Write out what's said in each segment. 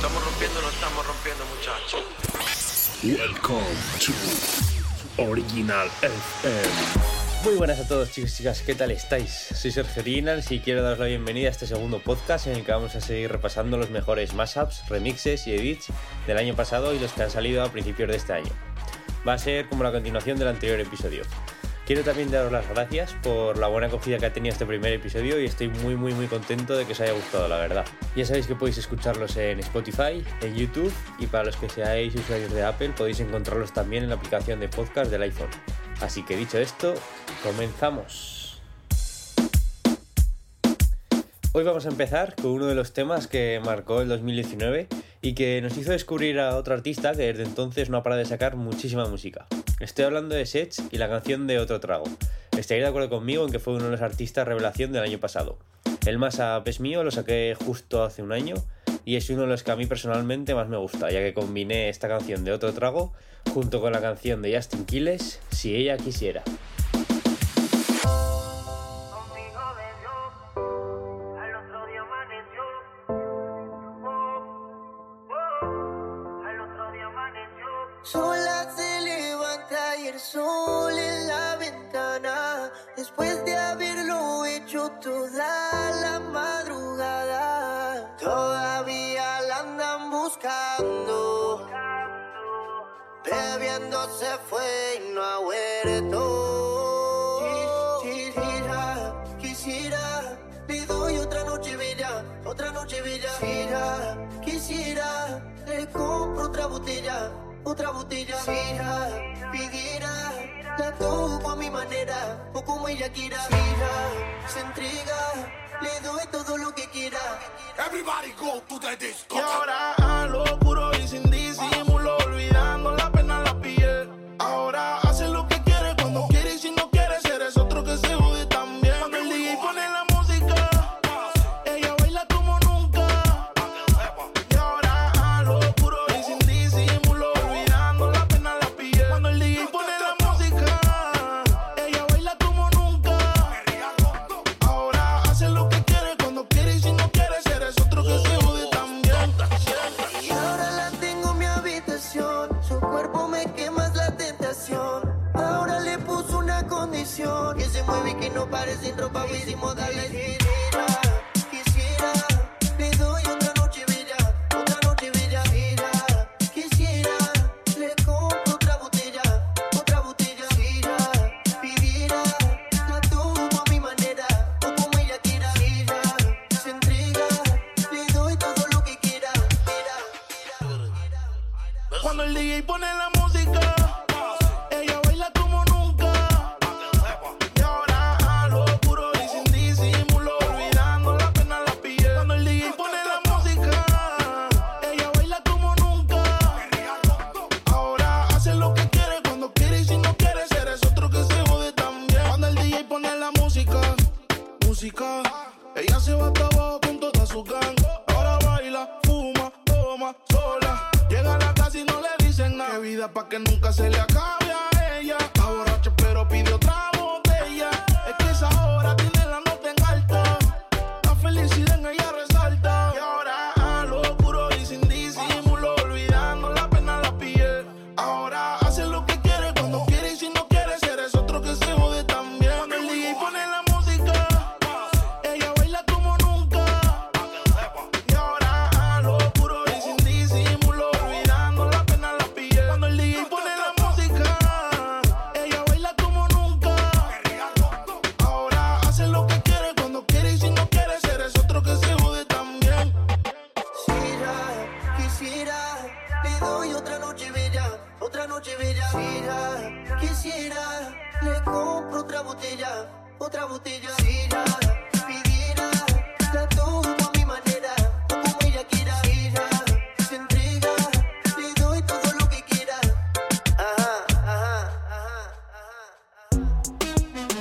estamos rompiendo, lo estamos rompiendo, muchachos. Welcome to Original FM. Muy buenas a todos chicos y chicas, ¿qué tal estáis? Soy Sergio Originals y quiero daros la bienvenida a este segundo podcast en el que vamos a seguir repasando los mejores mashups, remixes y edits del año pasado y los que han salido a principios de este año. Va a ser como la continuación del anterior episodio. Quiero también daros las gracias por la buena acogida que ha tenido este primer episodio y estoy muy muy muy contento de que os haya gustado, la verdad. Ya sabéis que podéis escucharlos en Spotify, en YouTube y para los que seáis usuarios de Apple podéis encontrarlos también en la aplicación de podcast del iPhone. Así que dicho esto, comenzamos. Hoy vamos a empezar con uno de los temas que marcó el 2019 y que nos hizo descubrir a otro artista que desde entonces no ha parado de sacar muchísima música. Estoy hablando de Sech y la canción de Otro Trago. Estaréis de acuerdo conmigo en que fue uno de los artistas revelación del año pasado. El Mashup es mío, lo saqué justo hace un año y es uno de los que a mí personalmente más me gusta, ya que combiné esta canción de Otro Trago junto con la canción de Justin Quiles, Si ella quisiera. Sola se levanta y el sol en la ventana. Después de haberlo hecho toda la madrugada. Todavía la andan buscando. Bebiendo se fue y no ha vuelto. Quisiera, quisiera, le doy otra noche bella, otra noche bella. Quisiera, quisiera, le compro otra botella, otra botella. Quisiera, pidiera, la toco a mi manera, o como ella quiera. Quisiera, se entrega, le doy todo lo que quiera. Everybody go to the disco. Y ahora a lo puro y sin disimulo,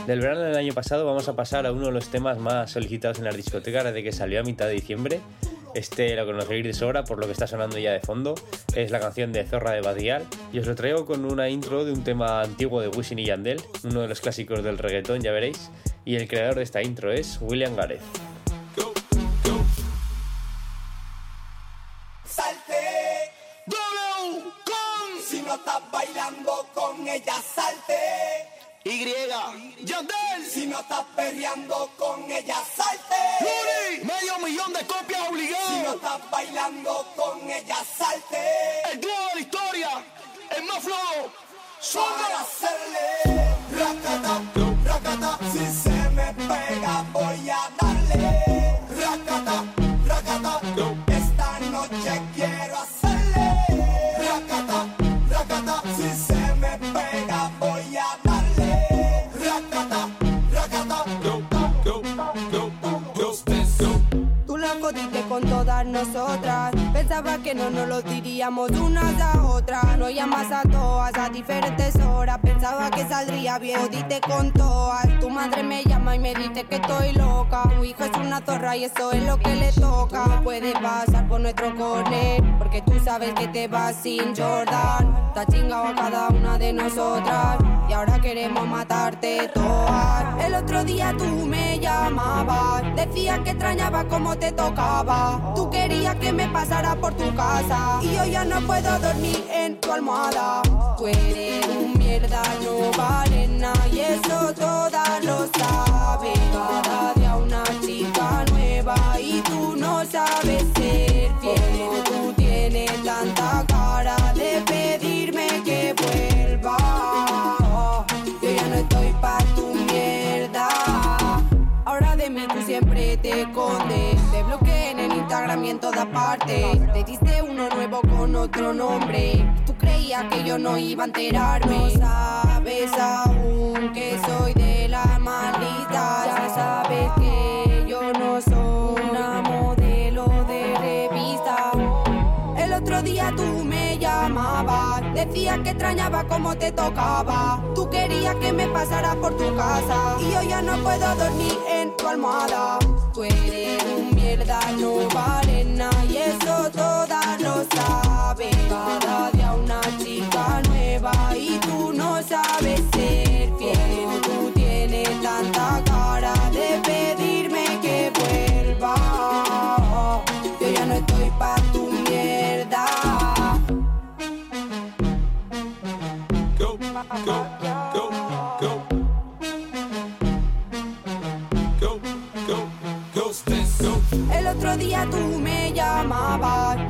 Del verano del año pasado vamos a pasar a uno de los temas más solicitados en las discotecas desde que salió a mitad de diciembre. Este lo conoceréis de sobra por lo que está sonando ya de fondo. Es la canción de Zorra de Badial y os lo traigo con una intro de un tema antiguo de Wisin y Yandel, uno de los clásicos del reggaetón, ya veréis. Y el creador de esta intro es William Gareth. Y eso es lo que le toca. Puede pasar por nuestro corner. Porque tú sabes que te vas sin Jordan. Has chingado a cada una de nosotras. Y ahora queremos matarte todas. El otro día tú me llamabas. Decías que extrañaba cómo te tocaba. Tú querías que me pasara por tu casa. Y yo ya no puedo dormir en tu almohada. Tú eres un mierda, no vale. Y eso todas lo saben. Sabes ser fiel. Tú tienes tanta cara de pedirme que vuelva. Yo ya no estoy pa' tu mierda. Ahora de mí tú siempre te escondes. Te bloqueé en el Instagram y en todas partes. Te diste uno nuevo con otro nombre. Tú creías que yo no iba a enterarme. No sabes aún que soy de decías que extrañaba cómo te tocaba. Tú querías que me pasara por tu casa y yo ya no puedo dormir en tu almohada. Tú eres un mierda, no vale y eso todas lo saben. Cada día una chica nueva y tú no sabes ser fiel. Como Tú tienes tanta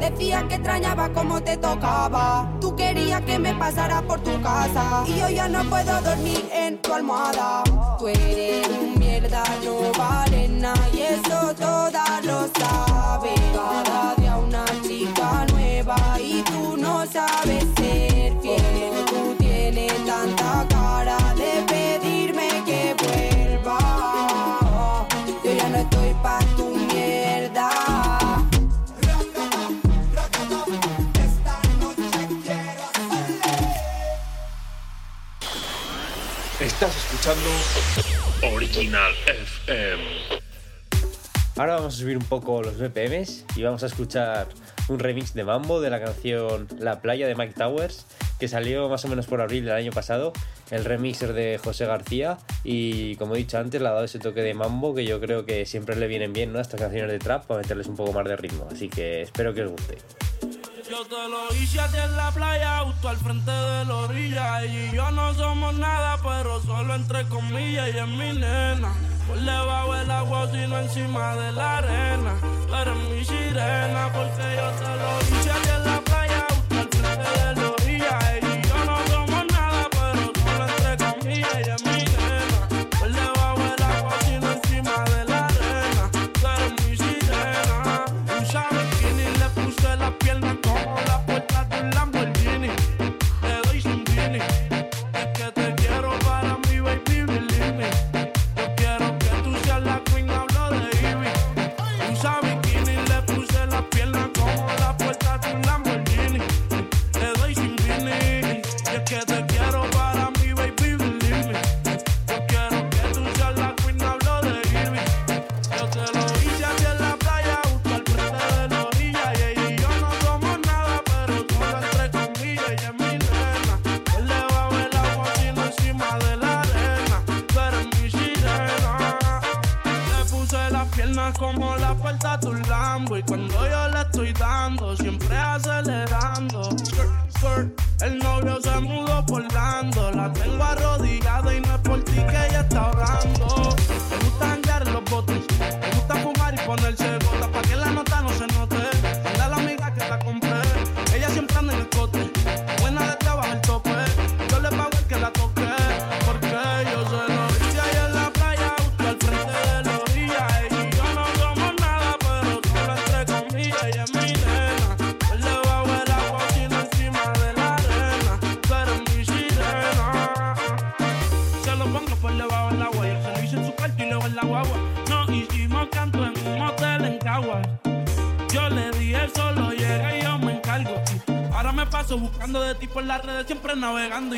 decías que extrañaba cómo te tocaba. Tú querías que me pasara por tu casa y yo ya no puedo dormir en tu almohada. Tú eres un mierda, no vale nada y eso todas lo saben. Cada día una chica nueva y tú no sabes ser Estás escuchando Original FM. Ahora vamos a subir un poco los BPMs y vamos a escuchar un remix de Mambo de la canción La playa de Mike Towers que salió más o menos por abril del año pasado. El remix es de José García y como he dicho antes le ha dado ese toque de Mambo que yo creo que siempre le vienen bien ¿no? a estas canciones de trap para meterles un poco más de ritmo. Así que espero que os guste. Yo te lo hice a ti en la playa, justo al frente de la orilla. Ella y yo no somos nada, pero solo entre comillas. Y es mi nena. Por debajo del agua, sino encima de la arena. Tú eres mi sirena, porque yo te lo hice a ti en la playa,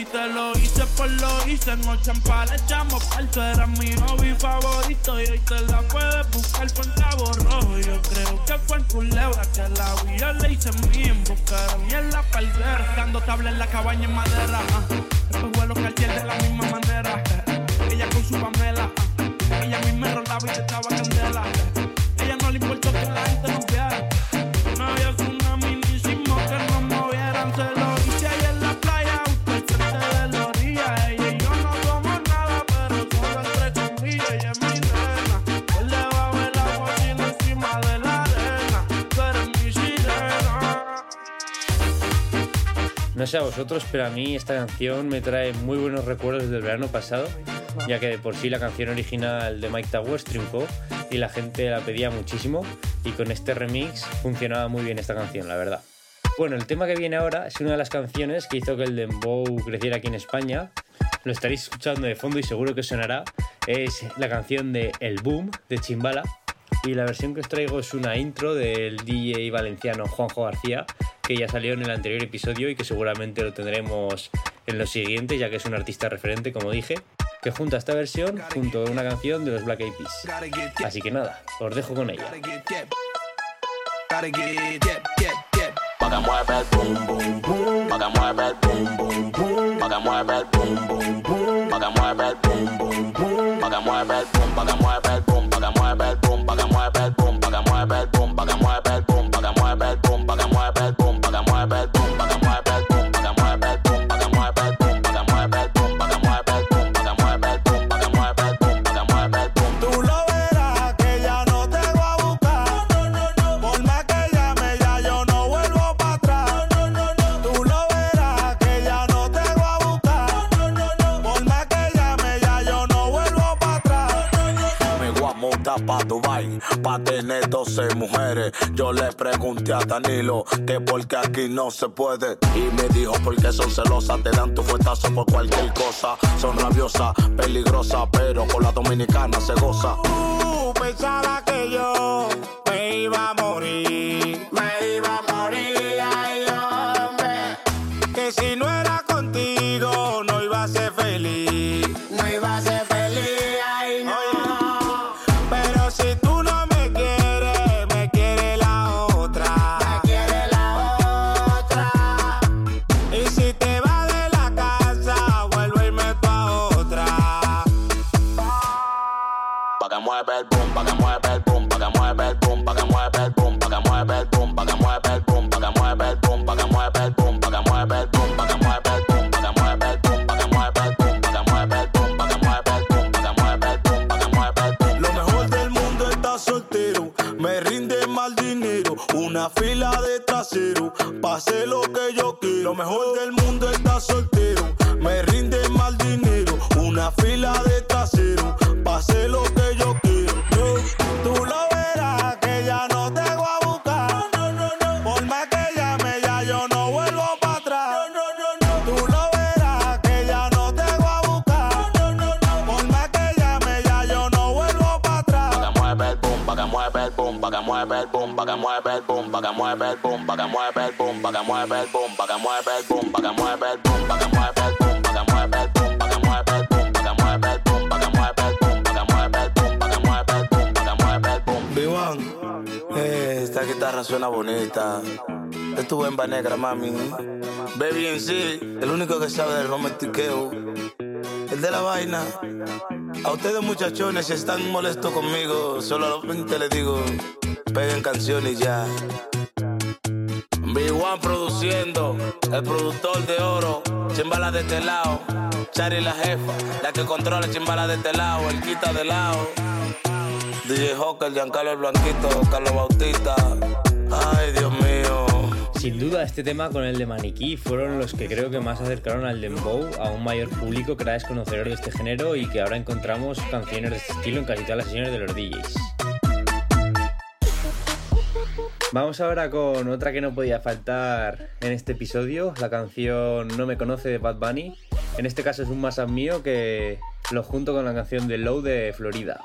Y te lo hice por lo hice. Noche en pala echamos parto. Era mi hobby favorito. Y hoy te la puedes buscar por cabo rojo. Yo creo que fue en culebra que la vi. Yo le hice mi en buscar y en la palguera. Dando tabla en la cabaña en madera. ah. Después vuelo cartier de la misma manera. No sé a vosotros, pero a mí esta canción me trae muy buenos recuerdos del verano pasado, ya que de por sí la canción original de Mike Towers triunfó y la gente la pedía muchísimo y con este remix funcionaba muy bien esta canción, la verdad. Bueno, el tema que viene ahora es una de las canciones que hizo que el dembow creciera aquí en España. Lo estaréis escuchando de fondo y seguro que sonará. Es la canción de El Boom de Chimbala. Y la versión que os traigo es una intro del DJ valenciano Juanjo García, que ya salió en el anterior episodio y que seguramente lo tendremos en los siguientes, ya que es un artista referente, como dije, que junta esta versión junto a una canción de los Black Eyed Peas. Así que nada, os dejo con ella. Pa' Dubai, pa' tener 12 mujeres. Yo le pregunté a Danilo que porque aquí no se puede. Y me dijo porque son celosas, te dan tu fuetazo por cualquier cosa. Son rabiosas, peligrosas, pero con la dominicana se goza. Tú pensaba que yo me iba a morir. Negra. Baby en sí, el único que sabe del romantiqueo. El de la vaina. A ustedes muchachones, si están molestos conmigo, solamente les digo, peguen canciones ya. B1 produciendo, el productor de oro, chimbala de este lado. Chari la jefa, la que controla chimbala de este lado, el quita de lado. DJ Hawker, Giancarlo el Blanquito, Carlos Bautista. Ay, Dios mío. Sin duda, este tema con el de Maniquí fueron los que creo que más acercaron al dembow a un mayor público que era desconocedor de este género y que ahora encontramos canciones de este estilo en casi todas las sesiones de los DJs. Vamos ahora con otra que no podía faltar en este episodio, la canción No me conoce de Bad Bunny. En este caso es un más mío que lo junto con la canción de Low de Florida.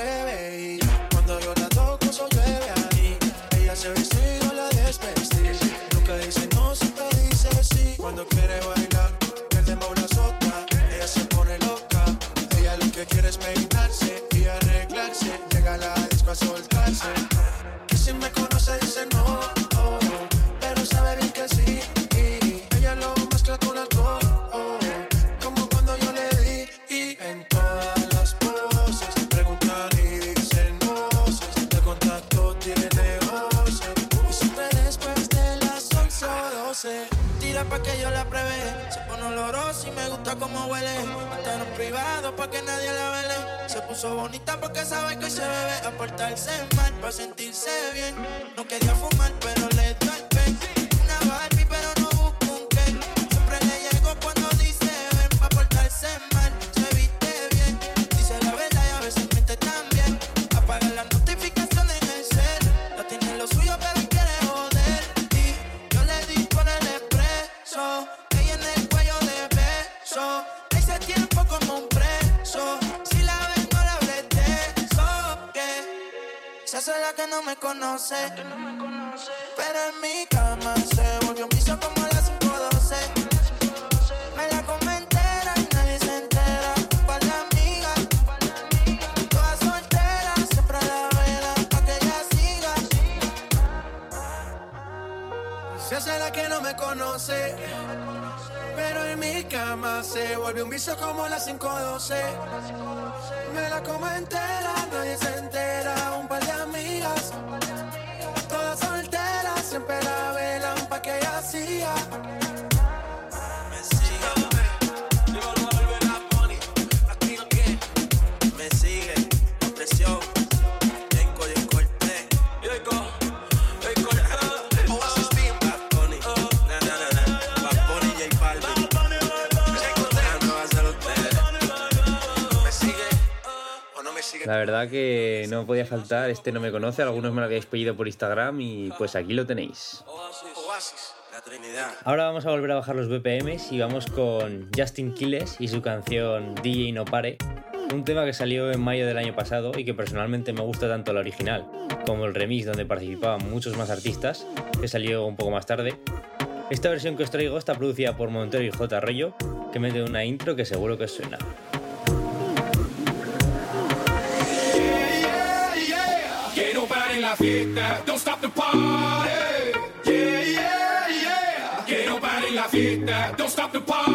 pruebe. Y cuando yo la toco, soy llueve ahí. Ella se viste y la despestí. Nunca dice no, siempre dice sí. Cuando quiere bailar. porque sabe que hoy se bebe a portarse mal, para sentirse bien. No quería fumar, pero verdad que no podía faltar, este no me conoce, algunos me lo habíais pedido por Instagram y pues aquí lo tenéis. Ahora vamos a volver a bajar los BPMs y vamos con Justin Quiles y su canción DJ No Pare, un tema que salió en mayo del año pasado y que personalmente me gusta tanto la original como el remix donde participaban muchos más artistas, que salió un poco más tarde. Esta versión que os traigo está producida por Montero y J. Arroyo, que mete una intro que seguro que os suena. la fiesta, don't stop the party. Yeah, yeah, yeah. Que no pare la fiesta, don't stop the party.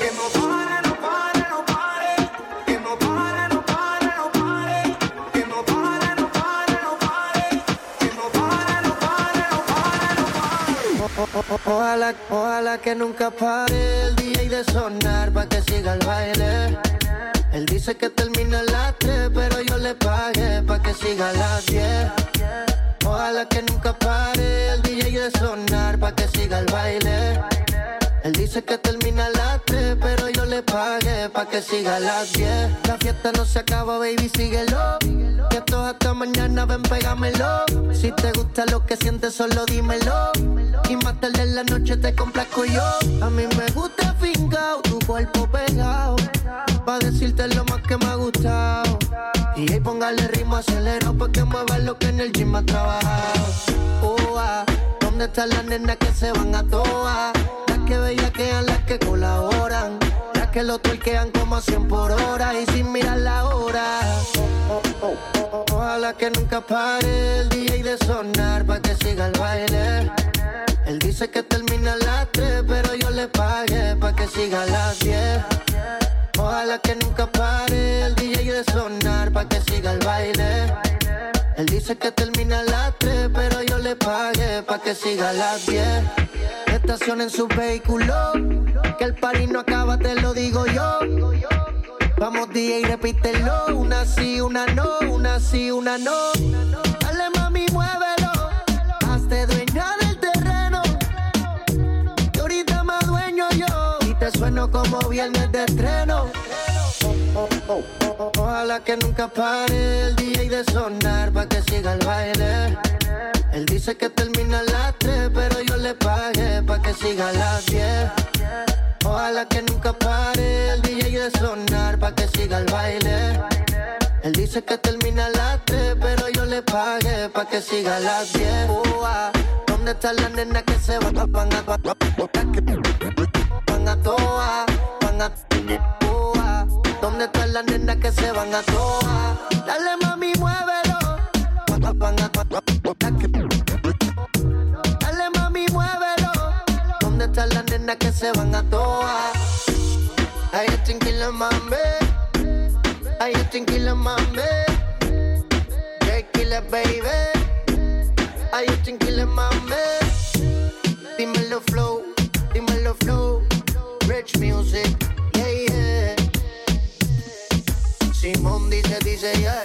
Que no pare, no pare, no pare. Que no pare, no pare, no pare. Que no pare, no pare, no pare. Que no pare, no pare, no pare, no pare. Ojalá, ojalá que nunca pare el día y de sonar pa' que siga el baile. Él dice que termina a las 3, pero yo le pagué pa' que siga a las 10. Ojalá que nunca pare el DJ de sonar pa' que siga el baile. Él dice que termina a las 3, pero yo le pagué pa' que siga a las 10. La fiesta no se acaba, baby, síguelo. Que esto hasta mañana, ven, pégamelo. Si te gusta lo que sientes, solo dímelo. Y más tarde en la noche te complazco yo. A mí me gusta fingado, tu cuerpo pegado. Pa' decirte lo más que me ha gustado. Y ahí póngale ritmo acelero pa' que mueva lo que en el gym ha trabajado. Oh, ah, ¿Dónde están las nenas que se van a toa? Las que bellaquean, las que colaboran. Las que lo tuerquean como a 100 por hora y sin mirar la hora. Ojalá que nunca pare el DJ de sonar pa' que siga el baile. Él dice que termina a las 3, pero yo le pagué pa' que siga a las 10. Que nunca pare el DJ de sonar pa' que siga el baile. Él dice que termina a las 3, pero yo le pagué pa' que siga a las 10. Estacionen su vehículo, que el party no acaba, te lo digo yo. Vamos DJ, repítelo, una sí, una no, una sí, una no. Dale mami, muévelo, hazte dueña del terreno. Y ahorita más dueño yo, y te sueno como viernes de estreno. Ojalá que nunca pare el DJ de sonar pa' que siga el baile. Él dice que termina a las 3, pero yo le pagué pa' que siga a las 10. Ojalá que nunca pare el DJ de sonar pa' que siga el baile. Él dice que termina a las 3, pero yo le pagué pa' que siga a las 10. Ua, ¿Dónde están las nenas que se van a van a a toa, ¿Dónde están las nenas que se van a toa? Dale mami, muévelo. Dale mami, muévelo. ¿Dónde están las nenas que se van a toa? Ay, tranquila mami. Ay, tranquila mami. Tranquila baby. Ay, tranquila mami. Dímelo flow, dímelo flow. Rich music, yeah, yeah. Simón dice, dice, yeah.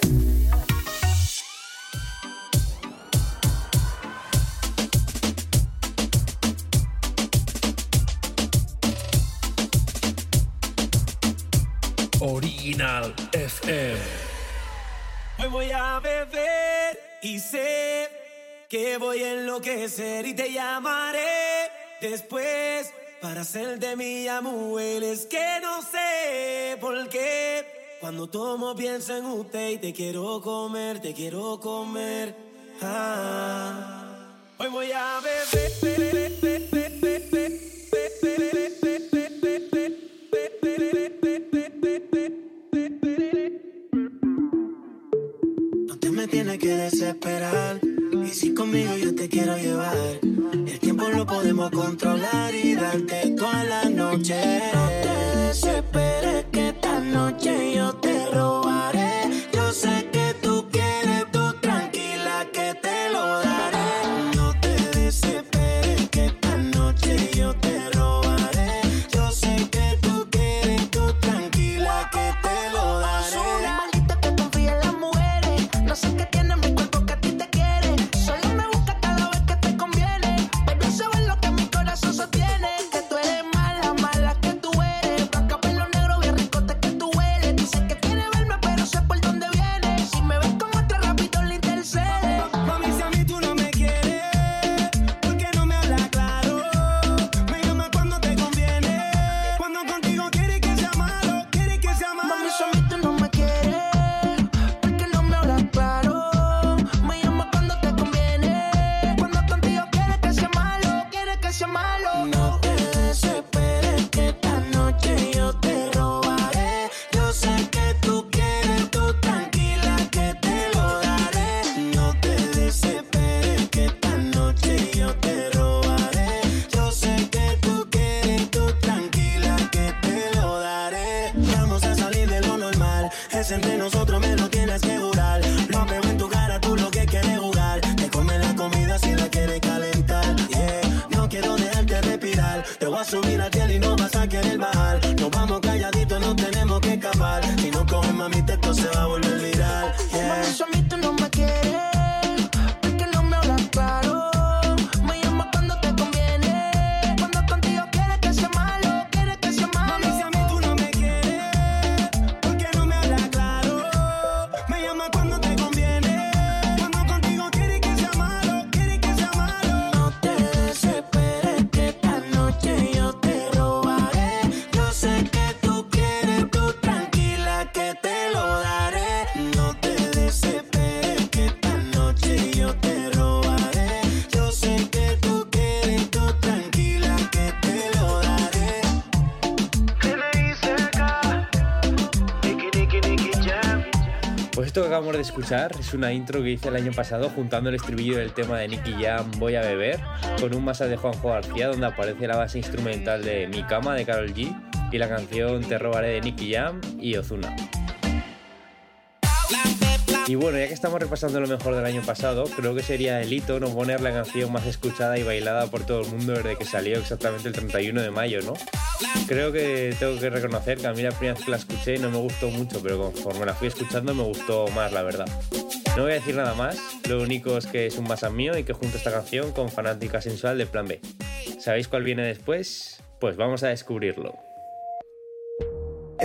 Original FM. Hoy voy a beber y sé que voy a enloquecer y te llamaré después para hacer de mi mujer. Es que no sé por qué cuando tomo pienso en usted y te quiero comer, te quiero comer. Ah. Hoy voy a beber. No te me tienes que desesperar. Y si conmigo yo te quiero llevar, el tiempo lo podemos controlar y darte toda la noche. No te desesperes que esta noche yo te robaré. Yo sé que de escuchar es una intro que hice el año pasado juntando el estribillo del tema de Nicky Jam Voy a beber con un masa de Juanjo García donde aparece la base instrumental de Mi cama de Carol G y la canción Te robaré de Nicky Jam y Ozuna. Y bueno, ya que estamos repasando lo mejor del año pasado, creo que sería el hito no poner la canción más escuchada y bailada por todo el mundo desde que salió exactamente el 31 de mayo, ¿no? Creo que tengo que reconocer que a mí la primera vez que la escuché no me gustó mucho, pero conforme la fui escuchando me gustó más, la verdad. No voy a decir nada más, lo único es que es un masa mío y que junto esta canción con Fanática Sensual de Plan B. ¿Sabéis cuál viene después? Pues vamos a descubrirlo.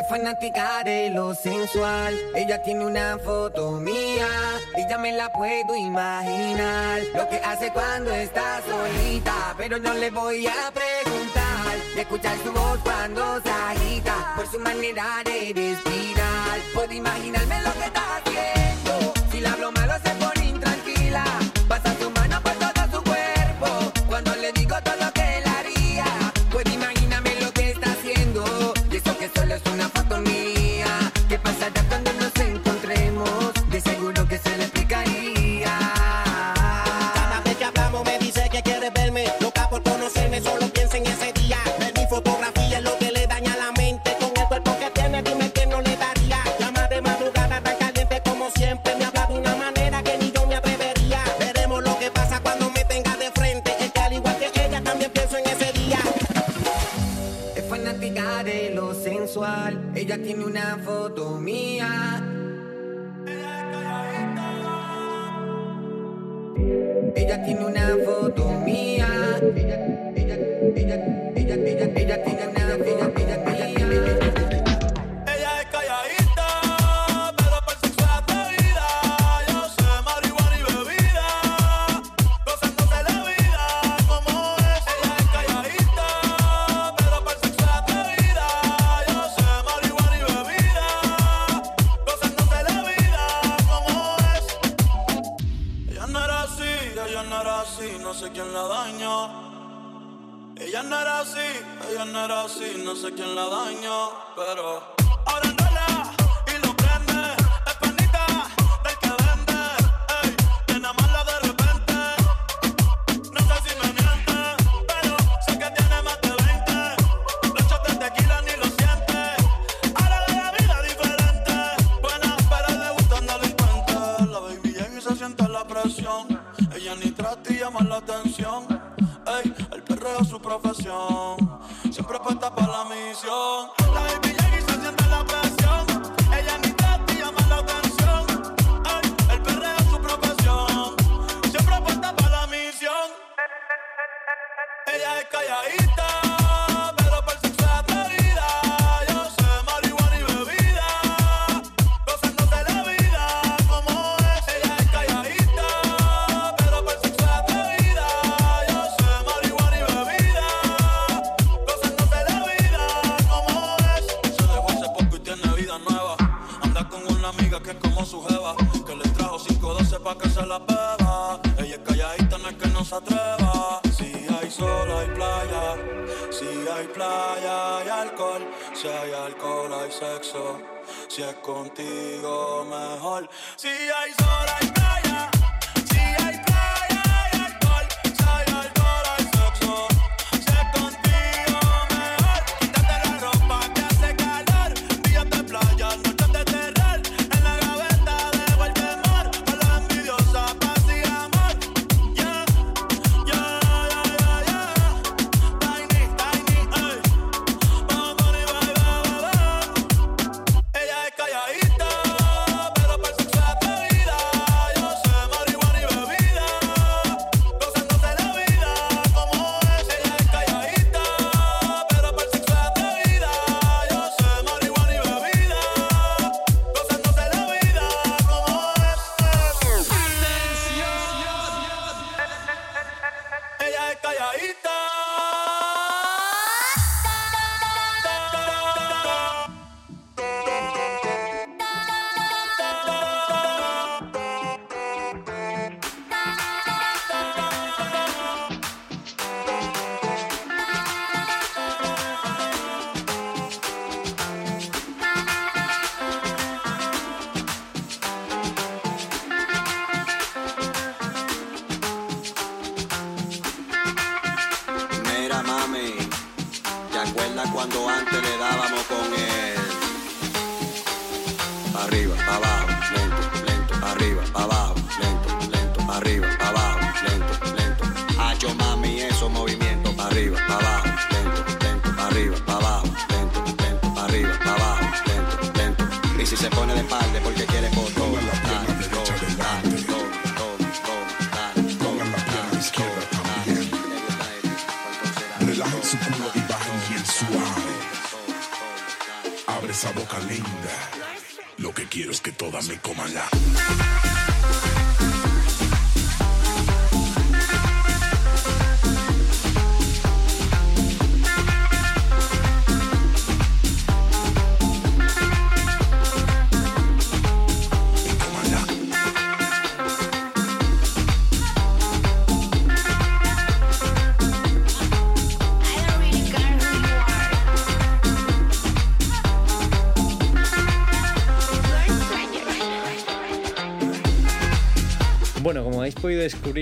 Fanática de lo sensual. Ella tiene una foto mía y ya me la puedo imaginar. Lo que hace cuando está solita, pero no le voy a preguntar. De escuchar su voz cuando se agita, por su manera de respirar. Puedo imaginarme lo que está haciendo. Si la hablo malo se pone intranquila.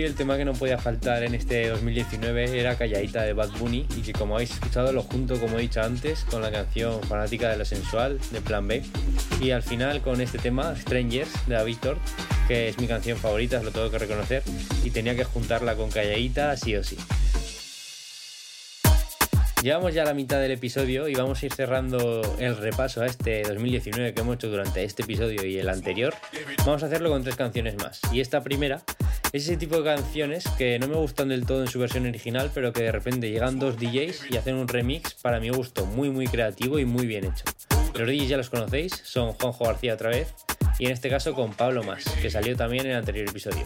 El tema que no podía faltar en este 2019 era Calladita de Bad Bunny y que como habéis escuchado lo junto, como he dicho antes, con la canción Fanática de lo Sensual de Plan B y al final con este tema Strangers de David Tort, que es mi canción favorita, lo tengo que reconocer y tenía que juntarla con Calladita sí o sí. Llevamos ya la mitad del episodio y vamos a ir cerrando el repaso a este 2019 que hemos hecho durante este episodio y el anterior. Vamos a hacerlo con tres canciones más. Y esta primera es ese tipo de canciones que no me gustan del todo en su versión original, pero que de repente llegan dos DJs y hacen un remix para mi gusto muy muy creativo y muy bien hecho. Los DJs ya los conocéis, son Juanjo García otra vez y en este caso con Pablo Más, que salió también en el anterior episodio.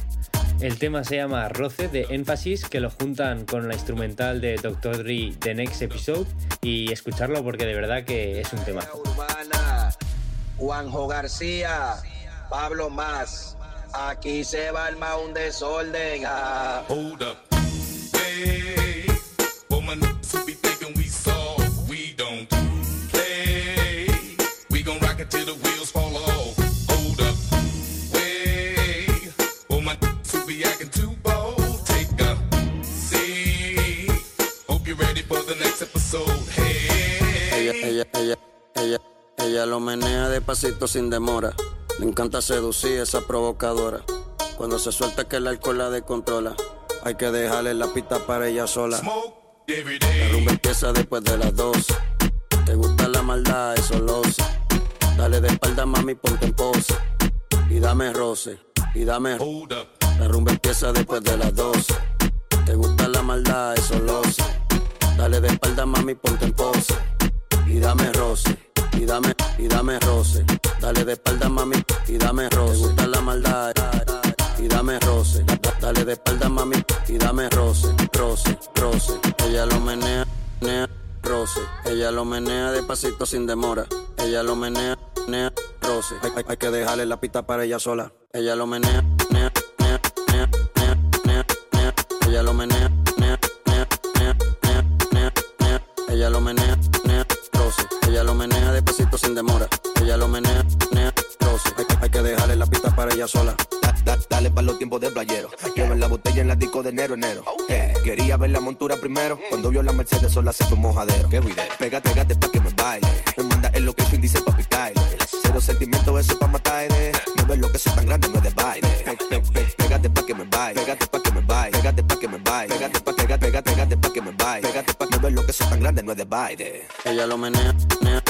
El tema se llama Roce de Emphasis, que lo juntan con la instrumental de Dr. Dre The Next Episode y escucharlo porque de verdad que es un tema. Juanjo García, Pablo Más. Aquí se va a armar un desorden. ah. Hold up. Hey, woman, who be thinking we soft, we don't play. We gon' rock it till the wheels fall off. Hold up. Hey, woman, who be acting too bold, take a seat. Hope you're ready for the next episode. Hey. Ella, ella, ella, ella, ella lo menea despacito sin demora. Le encanta seducir esa provocadora. Cuando se suelta que el alcohol la descontrola. Hay que dejarle la pista para ella sola. La rumba empieza después de las 12. Te gusta la maldad, eso lo sé. Dale de espalda, mami, ponte en pose. Y dame roce, y dame. La rumba empieza después de las 12. Te gusta la maldad, eso lo sé. Dale de espalda, mami, ponte en pose. Y dame roce, y dame, y dame roce. Dale de espalda, mami, y dame roce. Te gusta la maldad, y dame roce. Dale de espalda, mami, y dame roce, roce, roce. Ella lo menea, menea, roce. Ella lo menea despacito sin demora. Ella lo menea, menea, roce. Hay, hay- hay que dejarle la pista para ella sola. Ella lo menea, menea, menea, menea, menea, menea, menea. Ella lo menea, menea, menea, menea, menea, menea. Ella lo menea, despacito sin demora. Ella lo menea, menea, roce. Hay, hay que dejarle la pista para ella sola. Da- dale pa' los tiempos de playero. Llevan la botella en la disco de enero, enero. Eh, quería ver la montura primero. Cuando vio la Mercedes sola se fue mojadero. Qué video. Pégate, pégate pa' que me baile. Me manda el location, dice pa' picarle. Cero sentimiento, eso pa' matar. No ves lo que soy tan grande, no es de baile. Pégate pa' que me baile. Pégate pa' que me baile. Pégate pa' que me baile. Pégate pa' pégate, pégate, pégate pa' que me baile. Pégate pa' que no ves lo que soy tan grande, no es de baile. Ella lo menea, menea.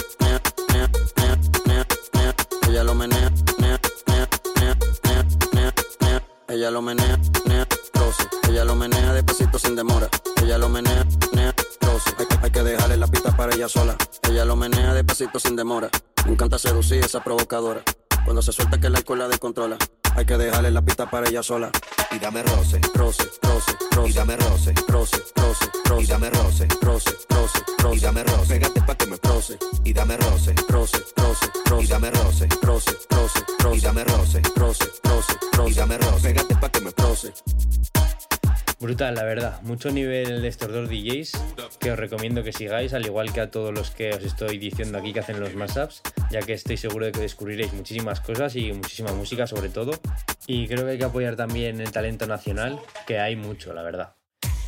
Ella lo menea, menea, menea, menea, menea, menea, menea. Ella lo menea, menea, roce. Ella lo menea despacito sin demora. Ella lo menea, menea, roce. Hay, hay que dejarle la pista para ella sola. Ella lo menea despacito sin demora. Me encanta seducir esa provocadora. Cuando se suelta que el alcohol la descontrola. Hay que dejarle la pista para ella sola. Y dame roce, roce, roce, roce. Y dame roce, roce, roce, roce. Y dame roce, roce, roce, roce. Y dame roce. Pégate pa' que me roce. Y dame roce, roce, roce, roce. Y dame roce, roce, roce, roce. Y dame roce, roce, roce, roce. Y dame roce. Pégate pa' que me roce. Brutal, la verdad. Mucho nivel de estos dos DJs que os recomiendo que sigáis, al igual que a todos los que os estoy diciendo aquí que hacen los mashups, ya que estoy seguro de que descubriréis muchísimas cosas y muchísima música sobre todo. Y creo que hay que apoyar también el talento nacional, que hay mucho, la verdad.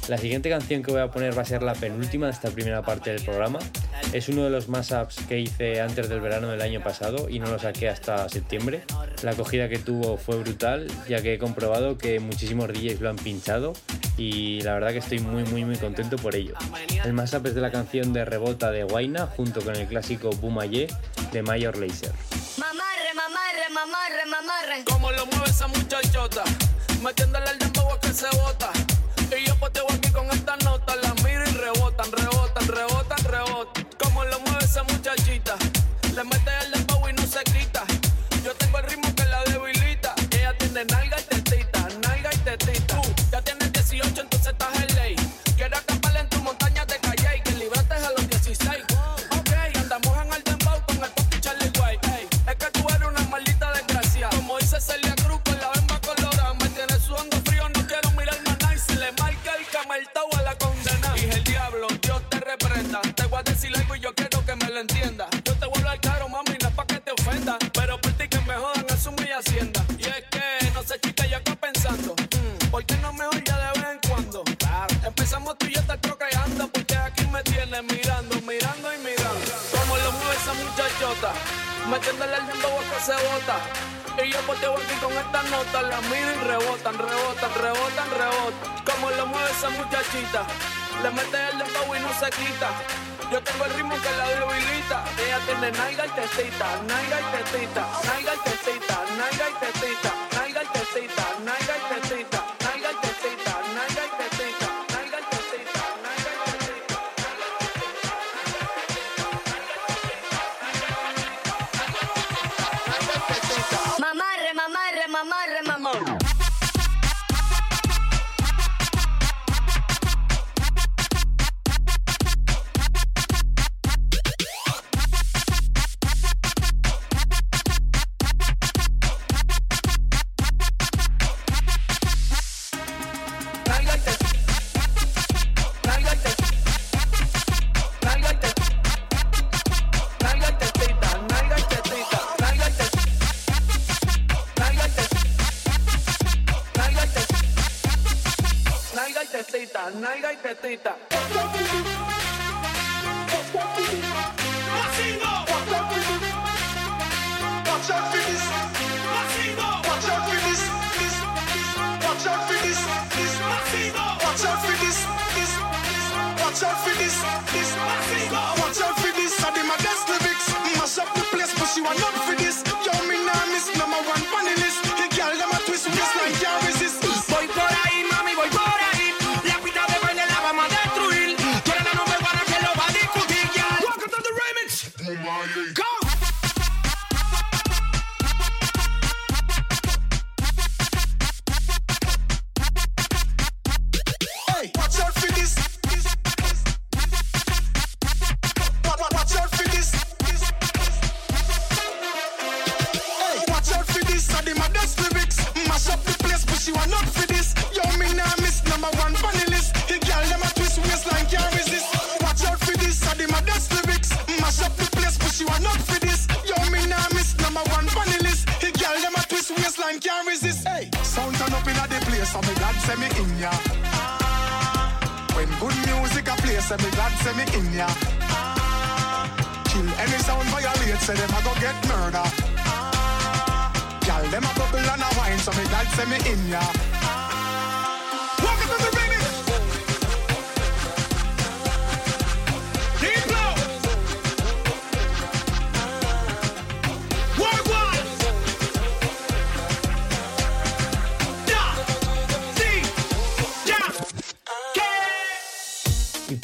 La siguiente canción que voy a poner va a ser la penúltima de esta primera parte del programa. Es uno de los mashups que hice antes del verano del año pasado y no lo saqué hasta septiembre. La acogida que tuvo fue brutal, ya que he comprobado que muchísimos DJs lo han pinchado y la verdad que estoy muy muy muy contento por ello. El mashup es de la canción de Rebota de Guaina junto con el clásico Bumaye de Mayor Laser. Mamarre, mamarre, mamarre, mamarre. Como lo mueve esa muchachota, metiéndole el dembow a que se bota. Rebotan, rebotan. Como lo mueve esa muchachita, Metiéndole el dembow que se bota. Y yo poteo aquí con esta nota. La miro y rebotan, rebotan, rebotan, rebotan. Como lo mueve esa muchachita. Le mete el dembow y no se quita. Yo tengo el ritmo que la debilita. Ella tiene nalga y tetita, nalga y tetita, nalga y tetita, nalga y tetita, nalga y tetita,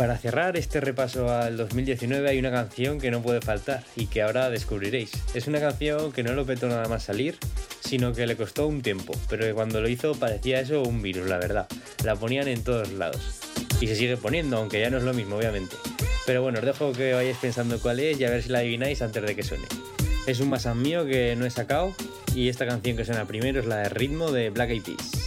para cerrar este repaso al 2019 hay una canción que no puede faltar y que ahora descubriréis. Es una canción que no lo petó nada más salir, sino que le costó un tiempo, pero que cuando lo hizo parecía eso un virus, la verdad. La ponían en todos lados. Y se sigue poniendo, aunque ya no es lo mismo, obviamente. Pero bueno, os dejo que vayáis pensando cuál es y a ver si la adivináis antes de que suene. Es un mashup mío que no he sacado y esta canción que suena primero es la de ritmo de Black Eyed Peas.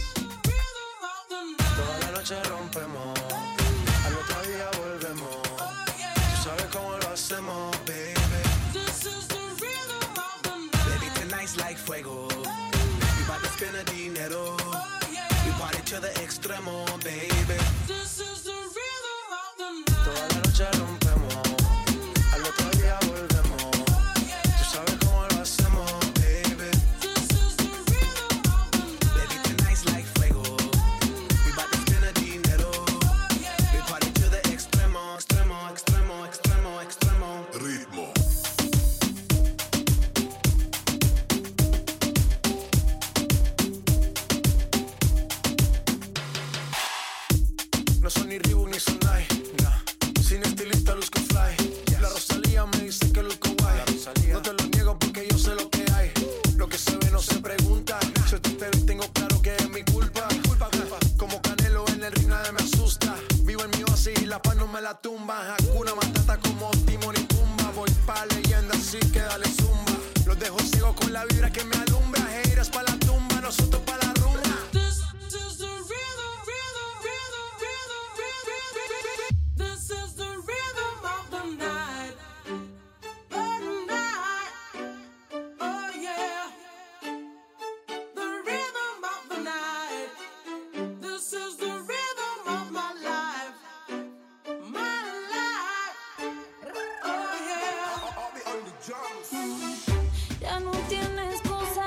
Ya no tiene excusa,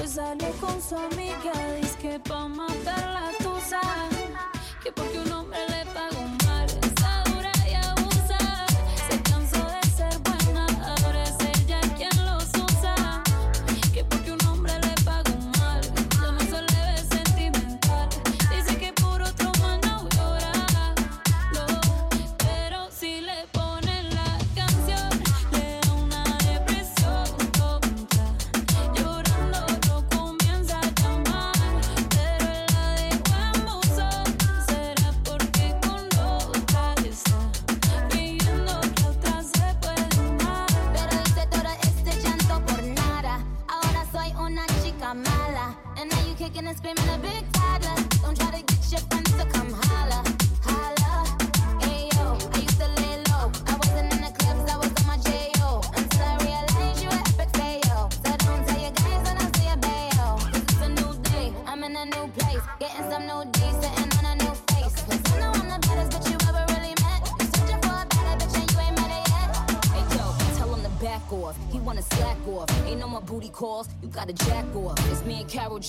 hoy sale con su amiga,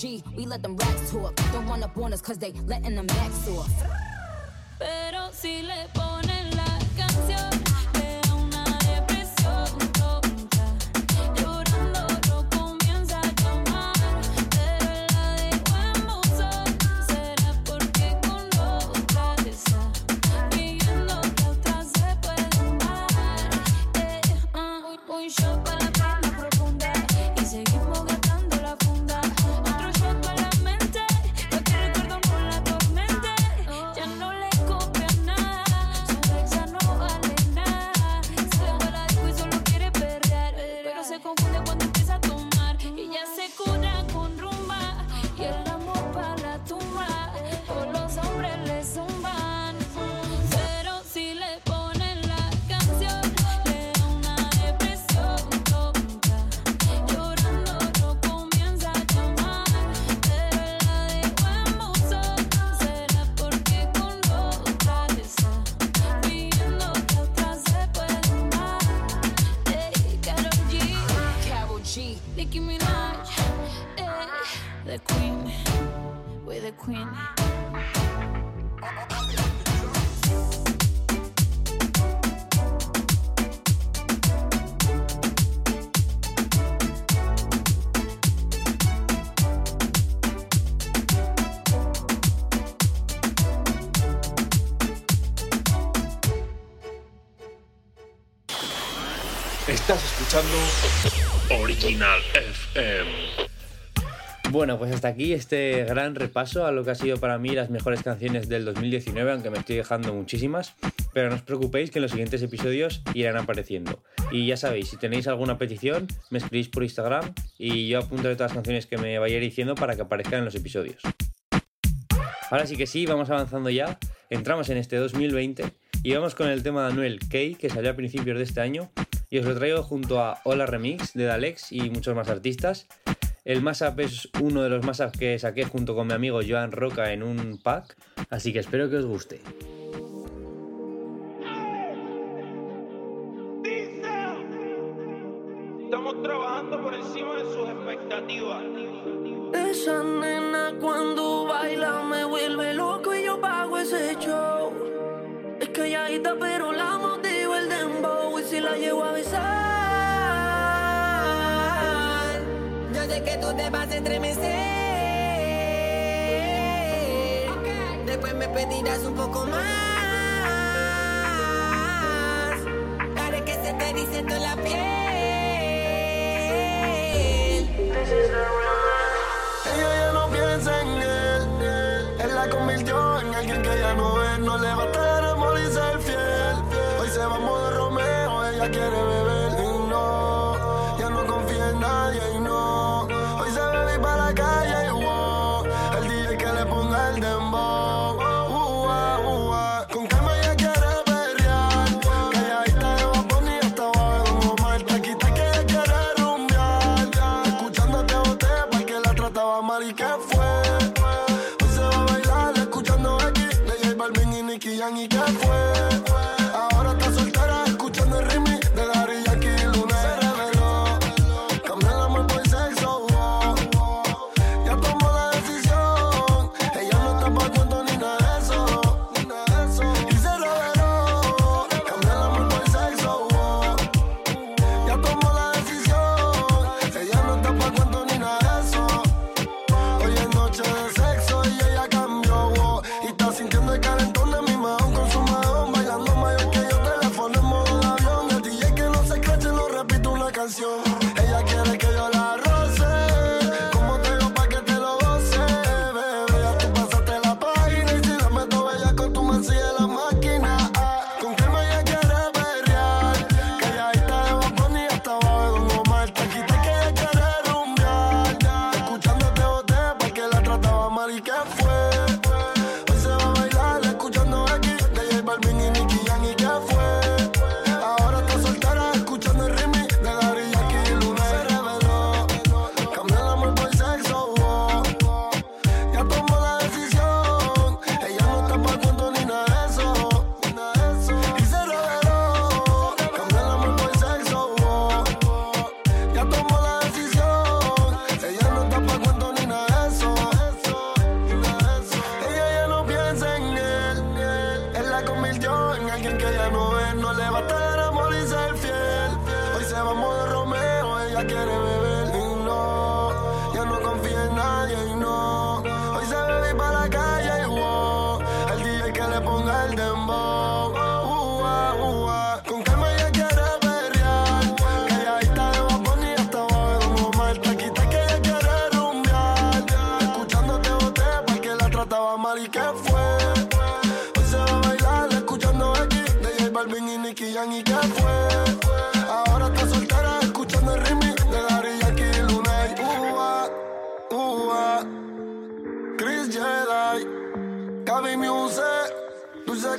G. We let them racks talk. Don't run up on us cause they letting them max off. Pero si le Bueno, pues hasta aquí este gran repaso a lo que ha sido para mí las mejores canciones del 2019, aunque me estoy dejando muchísimas. Pero no os preocupéis que en los siguientes episodios irán apareciendo. Y ya sabéis, si tenéis alguna petición, me escribís por Instagram y yo apuntaré todas las canciones que me vaya diciendo para que aparezcan en los episodios. Ahora sí que sí, vamos avanzando ya. Entramos en este 2020 y vamos con el tema de Anuel Key, que salió a principios de este año. Y os lo traigo junto a Hola Remix de Dalex y muchos más artistas. El mashup es uno de los mashups que saqué junto con mi amigo Joan Roca en un pack, así que espero que os guste. Estamos trabajando por encima de sus expectativas. Esa nena cuando baila me vuelve loco y yo pago ese show. Es calladita pero la motivo el dembow y si la llevo a besar. que tú te vas a estremecer. Okay. Después me pedirás un poco más. Haré que se te dice toda la piel. Ella ya no piensa en él. Él la convirtió en alguien que ya no es. No le va a estar amor y ser fiel.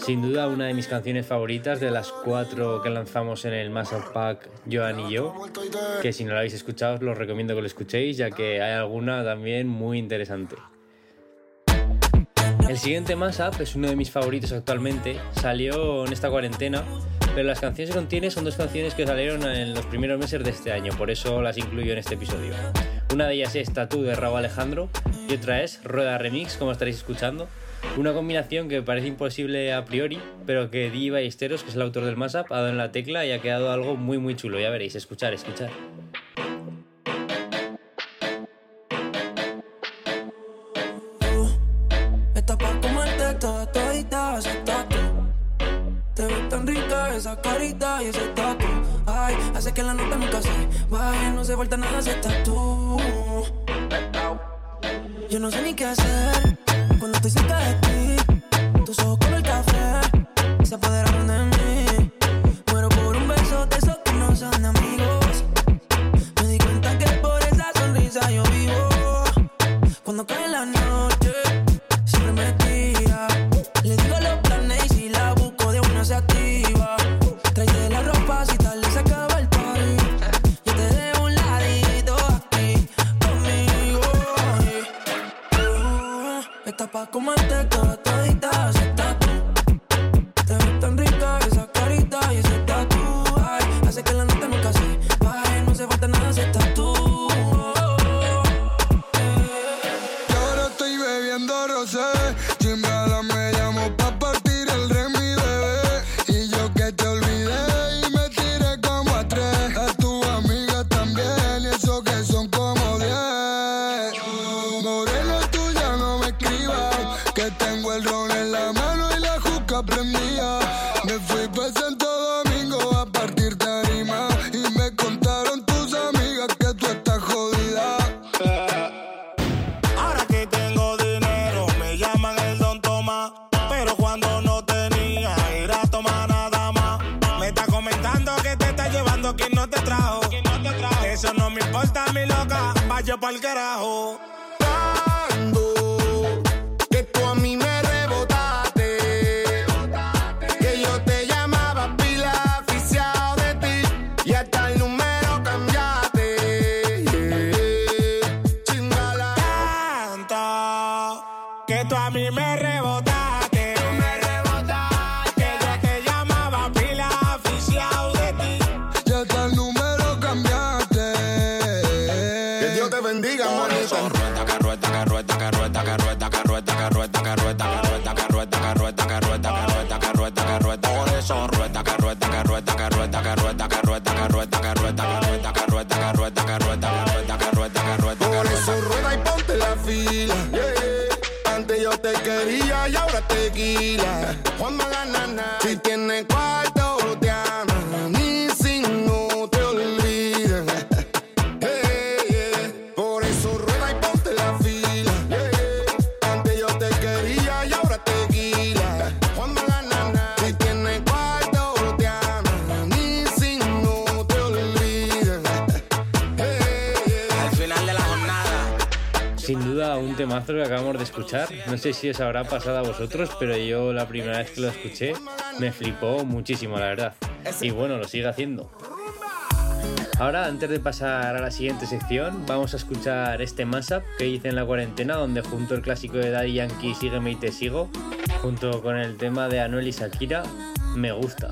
Sin duda una de mis canciones favoritas de las cuatro que lanzamos en el Massive Pack Joan y yo, que si no la habéis escuchado os lo recomiendo que lo escuchéis ya que hay alguna también muy interesante. El siguiente Mashup es uno de mis favoritos actualmente, salió en esta cuarentena, pero las canciones que contiene son dos canciones que salieron en los primeros meses de este año, por eso las incluyo en este episodio. Una de ellas es Tatú de Raúl Alejandro y otra es Rueda Remix, como estaréis escuchando, una combinación que parece imposible a priori, pero que Di Ballesteros, que es el autor del mashup, ha dado en la tecla y ha quedado algo muy muy chulo. Ya veréis, escuchar, escuchar. Ay, hace que la nota no se nada no sé ni qué hacer. Cuando tú hiciste de ti, tus ojos como el café se apoderaron de mí. como antes al garaje. No sé si os habrá pasado a vosotros, pero yo la primera vez que lo escuché me flipó muchísimo, la verdad. Y bueno, lo sigue haciendo. Ahora, antes de pasar a la siguiente sección, vamos a escuchar este mashup que hice en la cuarentena, donde junto el clásico de Daddy Yankee Sígueme y te sigo, junto con el tema de Anuel y Shakira, Me gusta.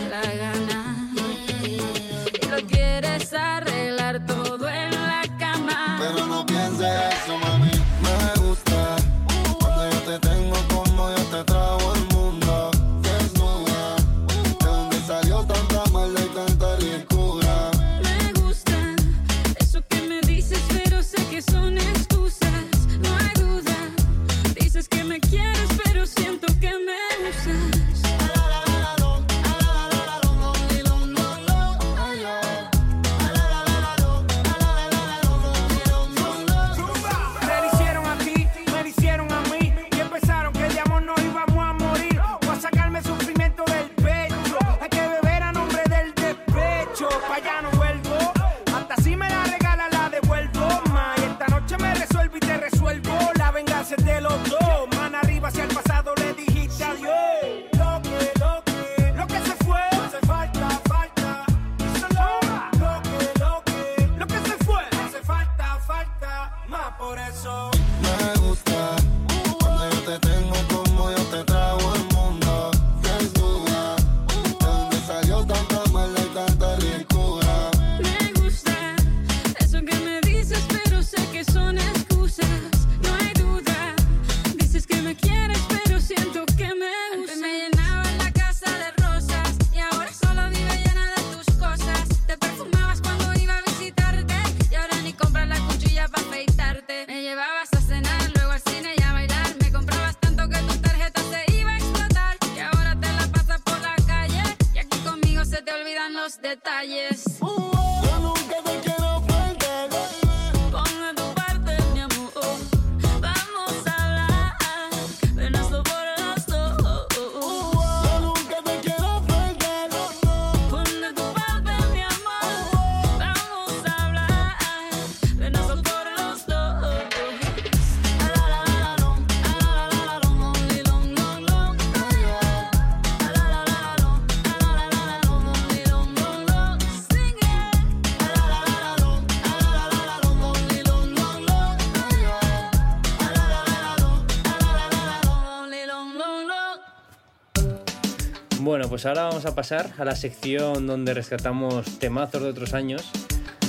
pues ahora vamos a pasar a la sección donde rescatamos temazos de otros años.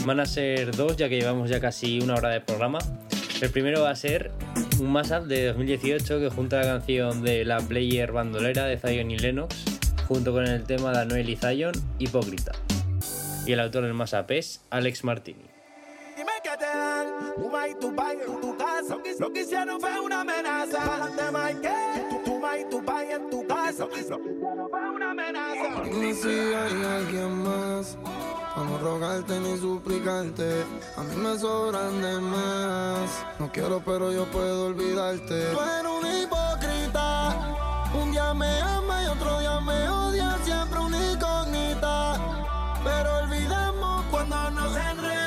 Van a ser dos, ya que llevamos ya casi una hora de programa. El primero va a ser un mashup de 2018 que junta la canción de la player bandolera de Zion y Lennox, junto con el tema de Anuel y Zion, Hipócrita. Y el autor del mashup es Alex Martini. Dime que te dan, y tu en tu casa. Si hay alguien más. Vamos a rogarte ni suplicarte. A mí me sobran de más. No quiero, pero yo puedo olvidarte. Tú eres un hipócrita. Un día me ama y otro día me odia. Siempre una incógnita. Pero olvidemos cuando nos enredamos.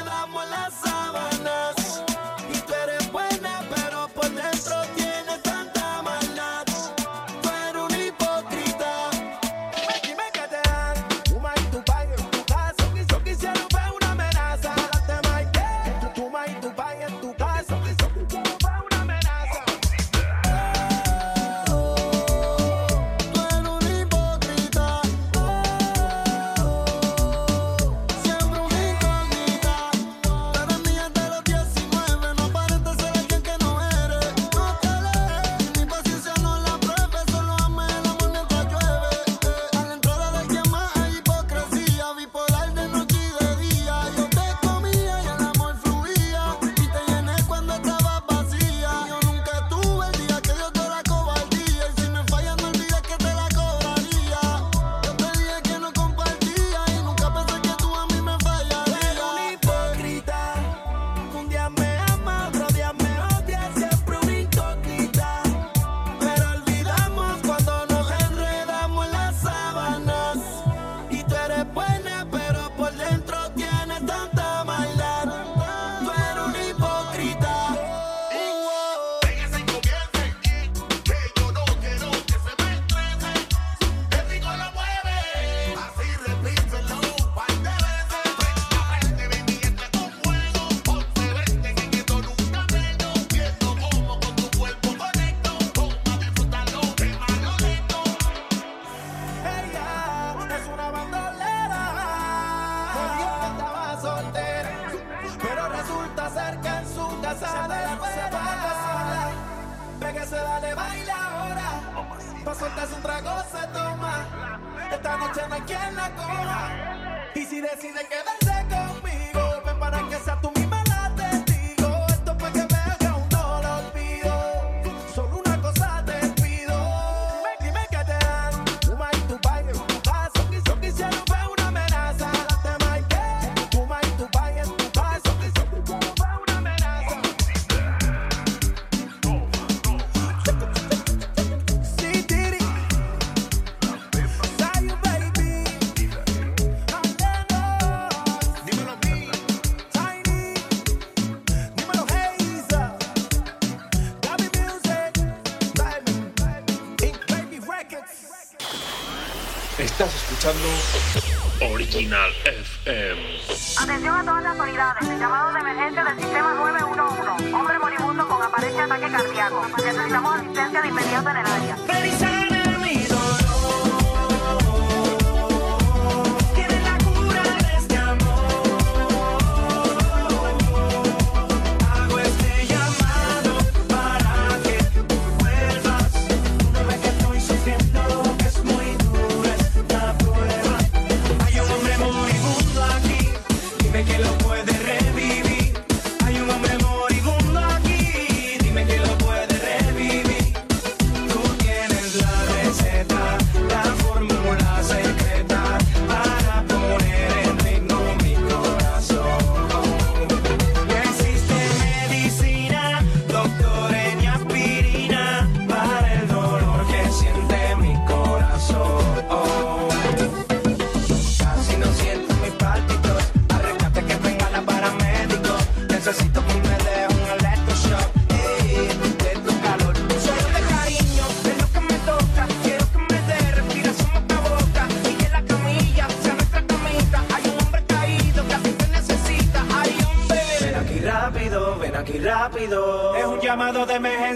Original FM.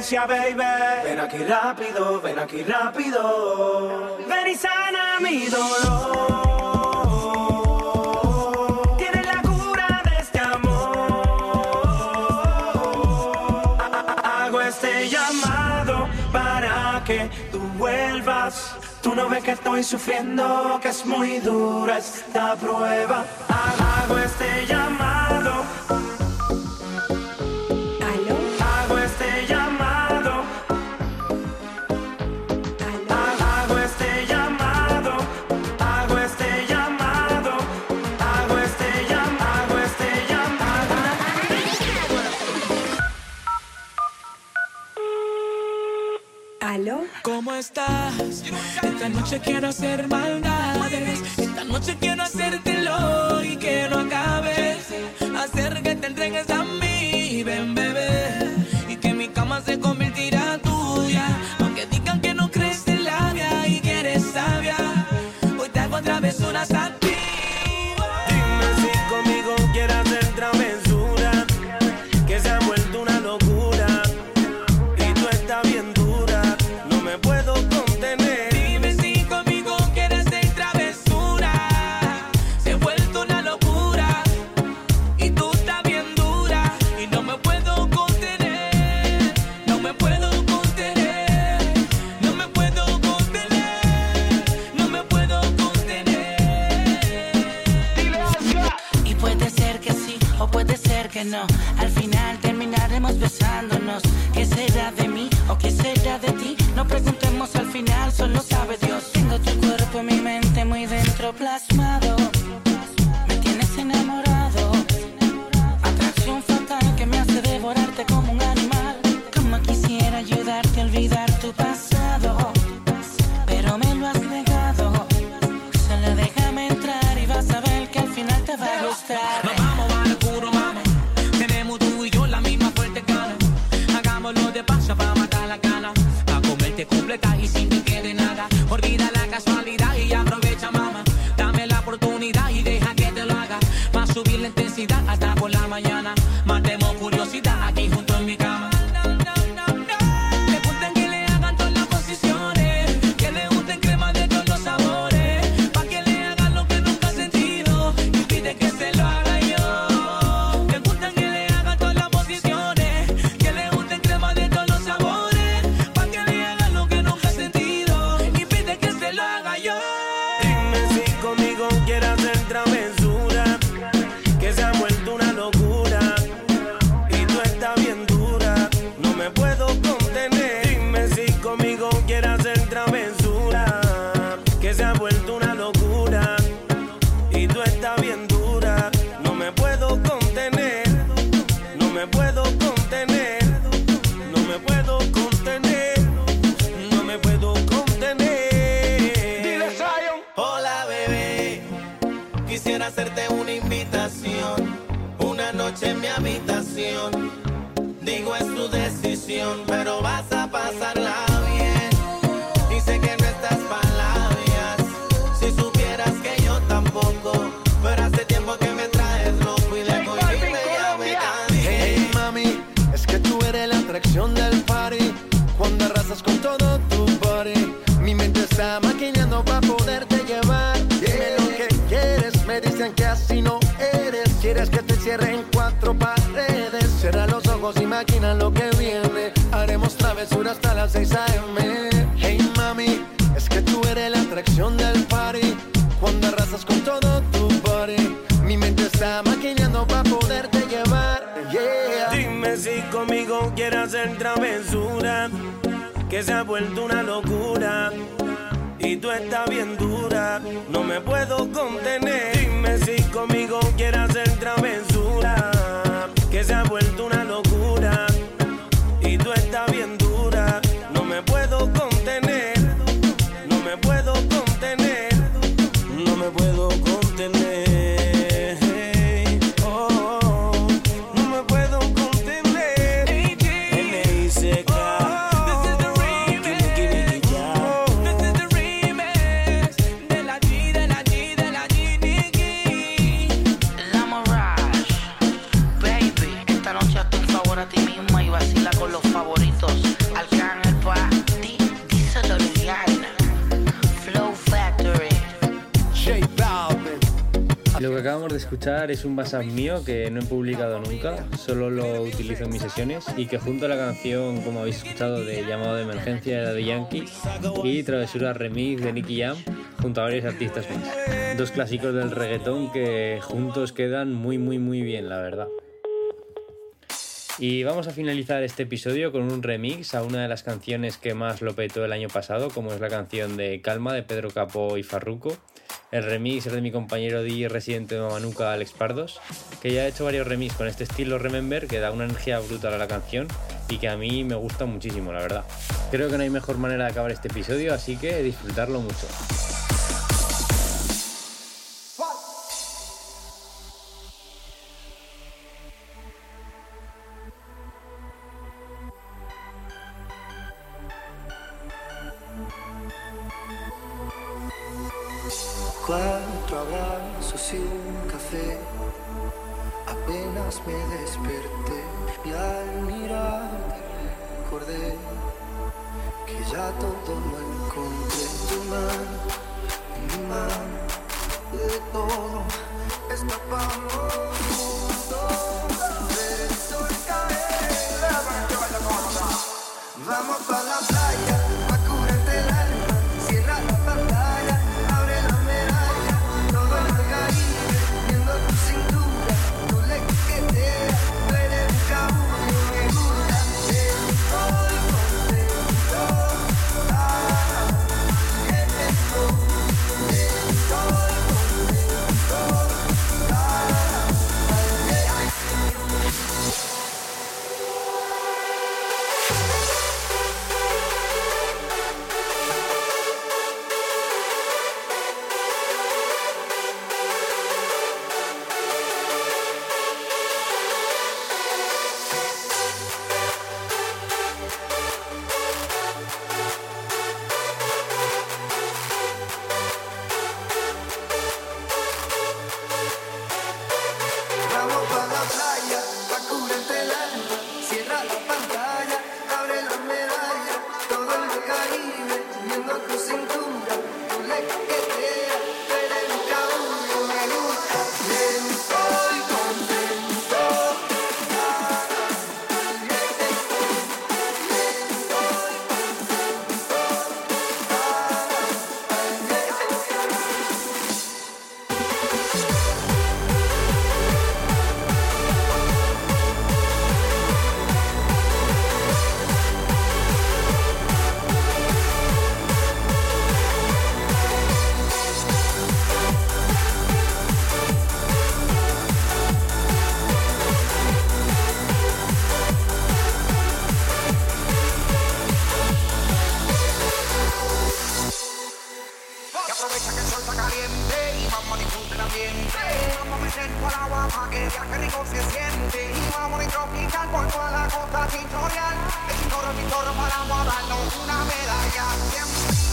Ven aquí rápido, ven aquí rápido. Ven y sana mi dolor. Tú no ves que estoy sufriendo, que es muy dura esta prueba. Hago este llamado. Esta noche quiero ser más. travesura hasta las 6 a.m. Hey mami, es que tú eres la atracción del party. Cuando arrasas con todo tu body, mi mente está maquinando para poderte llevar. Yeah. Dime si conmigo quieres hacer travesura, que se ha vuelto una locura. Y tú estás bien dura, no me puedo contener. Dime si conmigo quieres hacer travesura, que se ha vuelto una locura es un mashup mío que no he publicado nunca, solo lo utilizo en mis sesiones y que junto a la canción, como habéis escuchado, de Llamado de Emergencia de Daddy Yankee y Travesura Remix de Nicky Jam, junto a varios artistas más. Dos clásicos del reggaetón que juntos quedan muy muy muy bien, la verdad. Y vamos a finalizar este episodio con un remix a una de las canciones que más lo petó el año pasado, como es la canción de Calma de Pedro Capó y Farruko. El remix es de mi compañero DJ residente de Mamanuca, Alex Pardos, que ya ha hecho varios remix con este estilo Remember que da una energía brutal a la canción y que a mí me gusta muchísimo, la verdad. Creo que no hay mejor manera de acabar este episodio, así que disfrutarlo mucho. Cuatro abrazos y un café. Apenas me desperté y al mirarte recordé que ya todo lo encontré en tu mano, mi mano. De todo escapamos. Vamos pa' la playa, agua para que viaje rico se siente. Y vamos ir tropical por toda la costa territorial. De Chingorro a Chingorro paramos a darnos una medalla. Siempre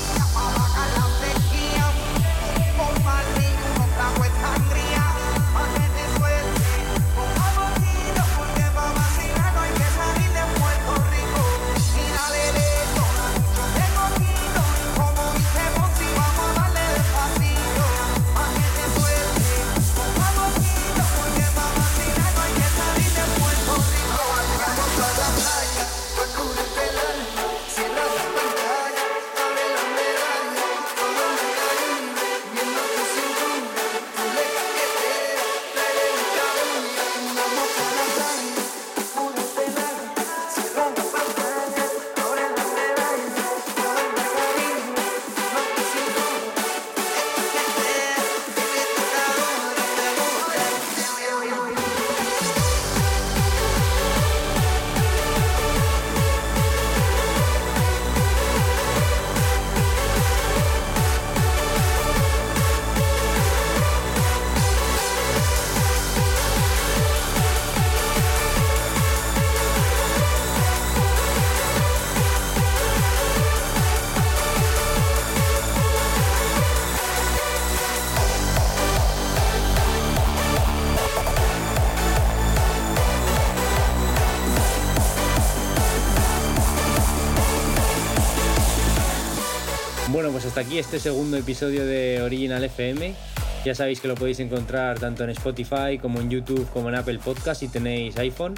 hasta aquí este segundo episodio de Original FM. Ya sabéis que lo podéis encontrar tanto en Spotify como en YouTube como en Apple Podcast si tenéis iPhone.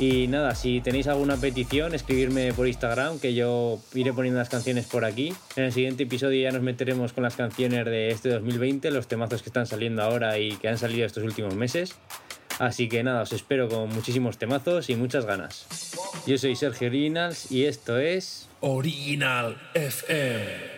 Y nada, si tenéis alguna petición, escribirme por Instagram, que yo iré poniendo las canciones por aquí. En el siguiente episodio ya nos meteremos con las canciones de este 2020, los temazos que están saliendo ahora y que han salido estos últimos meses. Así que nada, os espero con muchísimos temazos y muchas ganas. Yo soy Sergio Originals y esto es... Original FM.